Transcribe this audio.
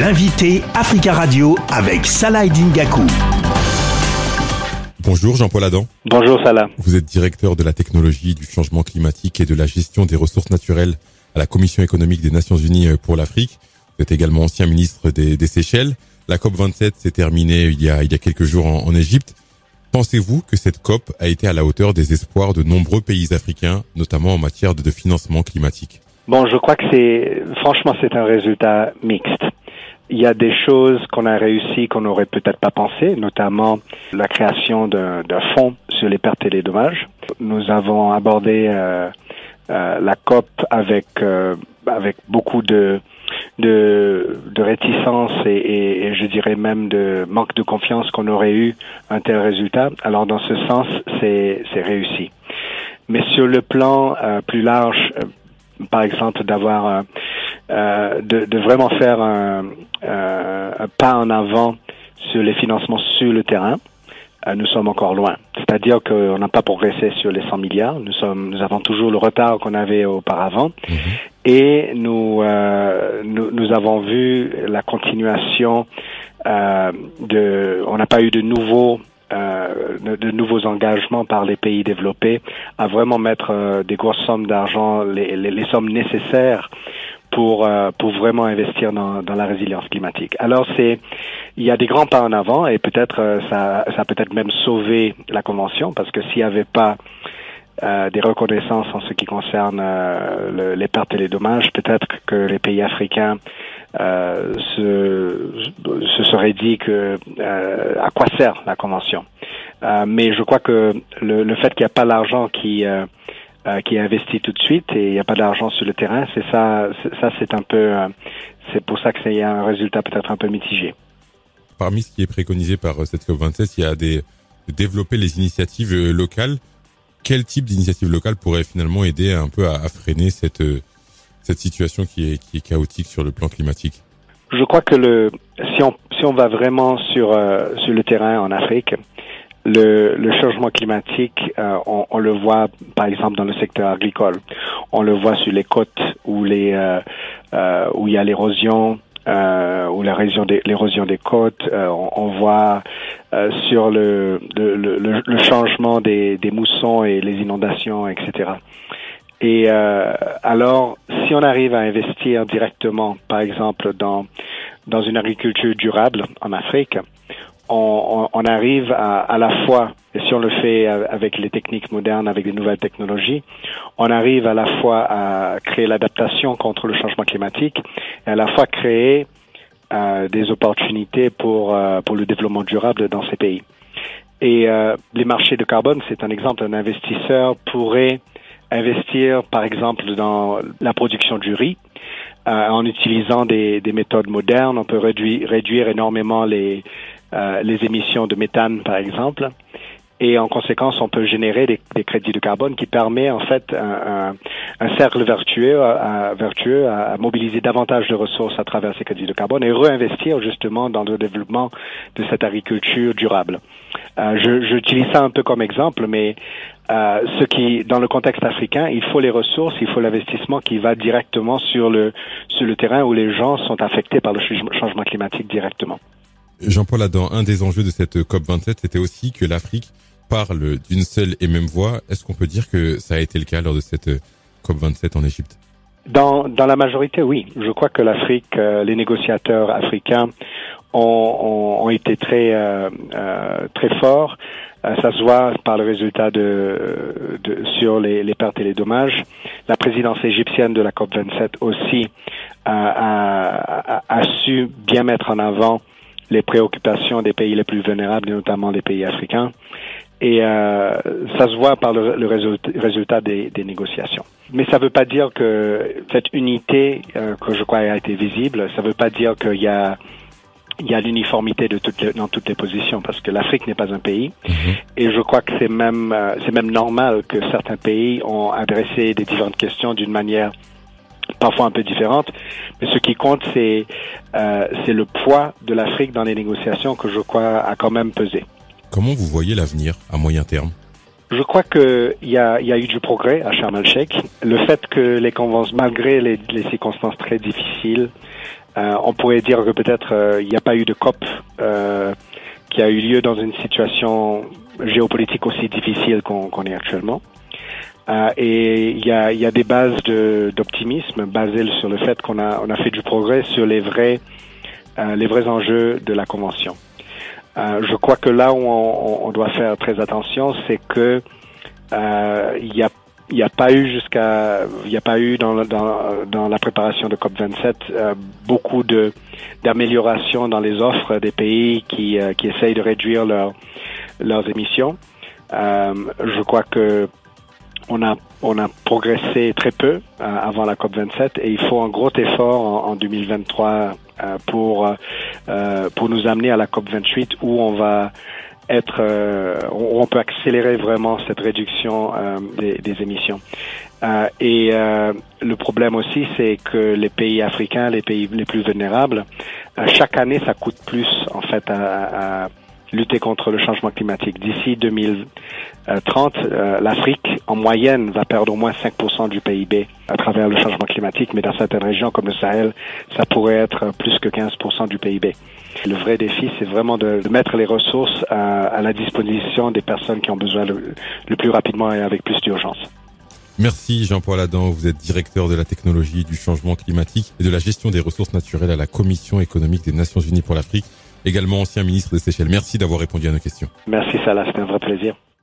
L'invité Africa Radio avec Salah Dingaku. Bonjour Jean-Paul Adam. Bonjour Salah. Vous êtes directeur de la technologie, du changement climatique et de la gestion des ressources naturelles à la Commission économique des Nations Unies pour l'Afrique. Vous êtes également ancien ministre des, des Seychelles. La COP 27 s'est terminée il y a, il y a quelques jours en, en Égypte. Pensez-vous que cette COP a été à la hauteur des espoirs de nombreux pays africains, notamment en matière de, de financement climatique? Bon, je crois que c'est, franchement, c'est un résultat mixte. Il y a des choses qu'on a réussi qu'on n'aurait peut-être pas pensé, notamment la création d'un fonds sur les pertes et les dommages. Nous avons abordé euh, euh, la COP avec euh, avec beaucoup de de, de réticence et, et, et, je dirais même de manque de confiance qu'on aurait eu un tel résultat. Alors dans ce sens, c'est réussi. Mais sur le plan euh, plus large, euh, par exemple d'avoir euh, euh, de, de, vraiment faire un, euh, un, pas en avant sur les financements sur le terrain, euh, nous sommes encore loin. C'est-à-dire qu'on n'a pas progressé sur les 100 milliards. Nous sommes, nous avons toujours le retard qu'on avait auparavant, mmh. et nous, euh, nous, nous avons vu la continuation de. On n'a pas eu de nouveaux euh, de, de, nouveaux engagements par les pays développés à vraiment mettre euh, des grosses sommes d'argent, les, les, les, sommes nécessaires pour euh, pour vraiment investir dans, dans la résilience climatique. Alors c'est il y a des grands pas en avant et peut-être ça ça peut-être même sauvé la convention parce que s'il n'y avait pas euh, des reconnaissances en ce qui concerne euh, le, les pertes et les dommages. Peut-être que les pays africains euh, se, se seraient dit que à quoi sert la convention. mais je crois que le, le fait qu'il n'y a pas l'argent qui qui est investi tout de suite et il n'y a pas d'argent sur le terrain, c'est ça, ça c'est un peu, c'est pour ça que c'est un résultat peut-être un peu mitigé. Parmi ce qui est préconisé par cette COP27, il y a des développer les initiatives locales quel type d'initiative locale pourrait finalement aider un peu à, à, freiner cette cette situation qui est qui est chaotique sur le plan climatique? Je crois que le si on si on va vraiment sur euh, sur le terrain en Afrique, le, le changement climatique, euh, on, on, le voit par exemple dans le secteur agricole. On le voit sur les côtes où les euh, euh où il y a l'érosion, euh, l'érosion des, l'érosion des côtes. Euh, on, on, voit euh, sur le, le, le, le, changement des, des moussons et les inondations, etc. Et euh, alors, si on arrive à investir directement, par exemple, dans, dans une agriculture durable en Afrique, on, on, arrive à, à la fois, et si on le fait avec les techniques modernes, avec les nouvelles technologies, on arrive à la fois à créer l'adaptation contre le changement climatique et à la fois créer euh, des opportunités pour, euh, pour le développement durable dans ces pays. Et euh, les marchés de carbone, c'est un exemple. Un investisseur pourrait investir, par exemple, dans la production du riz. Euh, en utilisant des, des, méthodes modernes, on peut réduire, réduire énormément les, euh, les émissions de méthane, par exemple. Et en conséquence, on peut générer des, des crédits de carbone qui permet en fait un, un, cercle vertueux, à, vertueux à, mobiliser davantage de ressources à travers ces crédits de carbone et réinvestir justement dans le développement de cette agriculture durable. Euh, J'utilise ça un peu comme exemple, mais euh, ce qui, dans le contexte africain, il faut les ressources, il faut l'investissement qui va directement sur le sur le terrain où les gens sont affectés par le changement climatique directement. Jean-Paul Adam, un des enjeux de cette COP 27, c'était aussi que l'Afrique parle d'une seule et même voix. Est-ce qu'on peut dire que ça a été le cas lors de cette COP 27 en Égypte? Dans, dans la majorité, oui. Je crois que l'Afrique, euh, les négociateurs africains ont, ont, été très euh, euh, très forts. Ça se voit par le résultat de, sur les, pertes et les dommages. La présidence égyptienne de la COP 27 aussi a, su bien mettre en avant les préoccupations des pays les plus vulnérables, et notamment les pays africains. Et euh, ça se voit par le, le résultat, des, des, négociations. Mais ça ne veut pas dire que cette unité, euh, que je crois a été visible, ça ne veut pas dire qu'il y a il y a l'uniformité de toutes les, dans toutes les positions parce que l'Afrique n'est pas un pays mm-hmm. et je crois que c'est même euh, c'est même normal que certains pays ont adressé des différentes questions d'une manière parfois un peu différente mais ce qui compte c'est euh, le poids de l'Afrique dans les négociations que je crois a quand même pesé. Comment vous voyez l'avenir à moyen terme? Je crois qu'il y a, y a eu du progrès à Sharm el-Sheikh. Le fait que les conventions, malgré les, les circonstances très difficiles, on pourrait dire que peut-être il n'y a pas eu de COP qui a eu lieu dans une situation géopolitique aussi difficile qu'on est actuellement. Euh, et il y a, y a, des bases d'optimisme basées sur le fait qu'on a, on a fait du progrès sur les vrais, euh, les vrais enjeux de la convention. Euh, je crois que là où on, on doit faire très attention, c'est que euh, il y a n'y a pas eu jusqu'à, il n'y a pas eu dans, dans, dans, la préparation de COP 27 euh, beaucoup de d'améliorations dans les offres des pays qui, qui essayent de réduire leur, leurs émissions. Je crois que on a, on a progressé très peu euh, avant la COP27 et il faut un gros effort en, en 2023 euh, pour, euh, pour nous amener à la COP28 où on va être, où on peut accélérer vraiment cette réduction des, des, émissions. et le problème aussi, c'est que les pays africains, les pays les plus vulnérables, chaque année, ça coûte plus en fait à, à lutter contre le changement climatique. D'ici 2030, euh, l'Afrique, en moyenne, va perdre au moins 5% du PIB à travers le changement climatique, mais dans certaines régions comme le Sahel, ça pourrait être plus que 15% du PIB. Le vrai défi, c'est vraiment de, mettre les ressources à, la disposition des personnes qui ont besoin le, le plus rapidement et avec plus d'urgence. Merci Jean-Paul Adam, vous êtes directeur de la technologie, du changement climatique et de la gestion des ressources naturelles à la Commission économique des Nations Unies pour l'Afrique également ancien ministre des Seychelles. Merci d'avoir répondu à nos questions. Merci Salah, c'était un vrai plaisir.